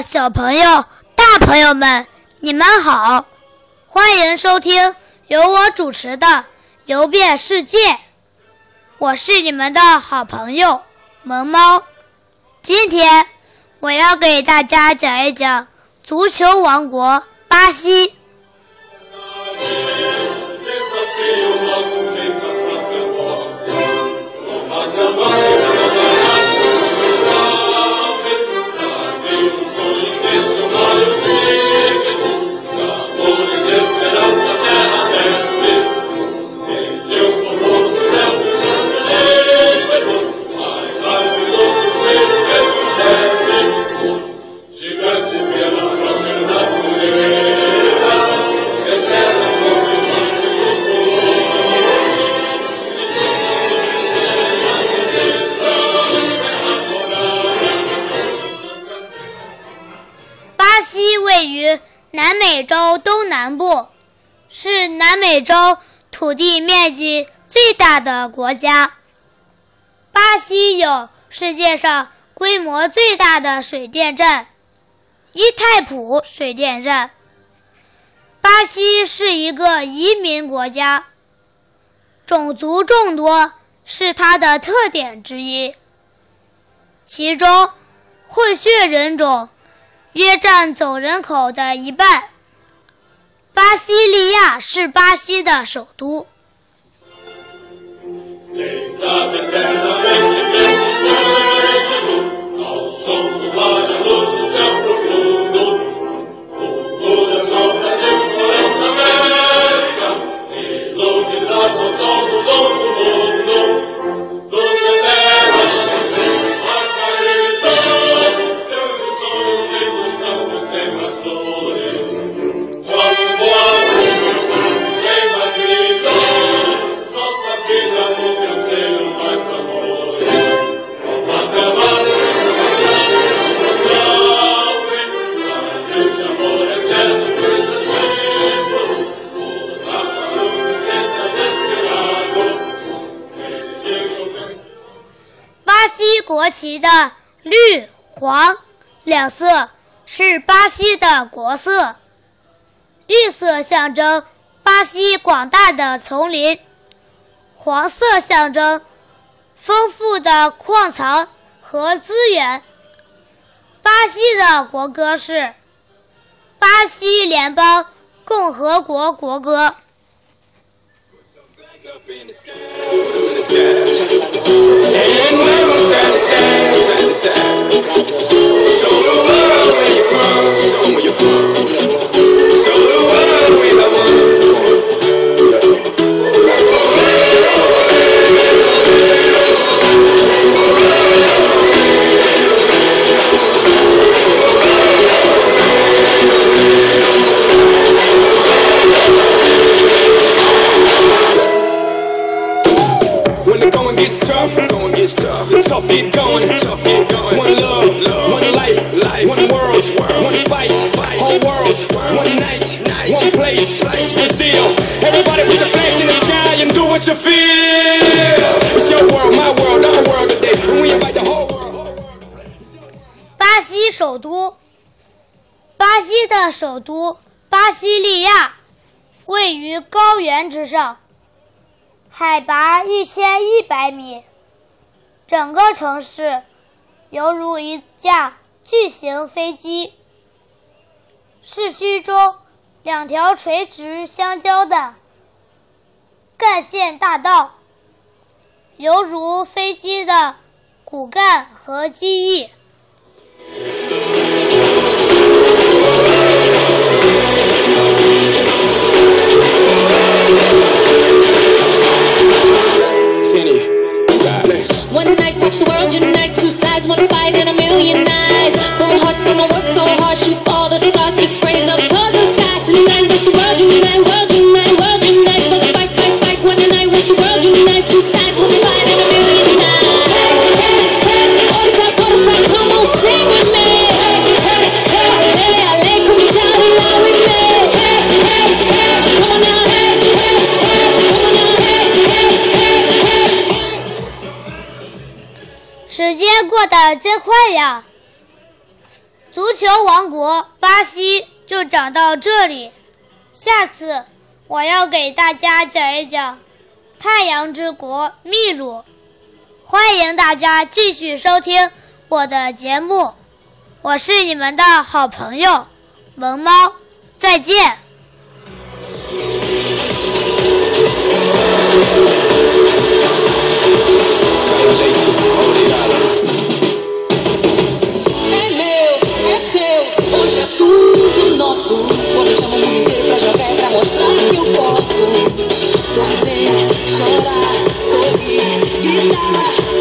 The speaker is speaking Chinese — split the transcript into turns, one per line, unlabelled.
小朋友、大朋友们，你们好！欢迎收听由我主持的《游遍世界》，我是你们的好朋友萌猫。今天我要给大家讲一讲足球王国巴西。巴西位于南美洲东南部，是南美洲土地面积最大的国家。巴西有世界上规模最大的水电站——伊泰普水电站。巴西是一个移民国家，种族众多是它的特点之一，其中混血人种。约占总人口的一半。巴西利亚是巴西的首都。国旗的绿、黄两色是巴西的国色。绿色象征巴西广大的丛林，黄色象征丰富的矿藏和资源。巴西的国歌是《巴西联邦共和国国歌》。sunset, sunset. 巴西首都，巴西的首都巴西利亚位于高原之上，海拔一千一百米，整个城市犹如一架巨型飞机。市区中两条垂直相交的干线大道，犹如飞机的骨干和机翼。过得真快呀！足球王国巴西就讲到这里，下次我要给大家讲一讲太阳之国秘鲁。欢迎大家继续收听我的节目，我是你们的好朋友萌猫，再见。
Блять!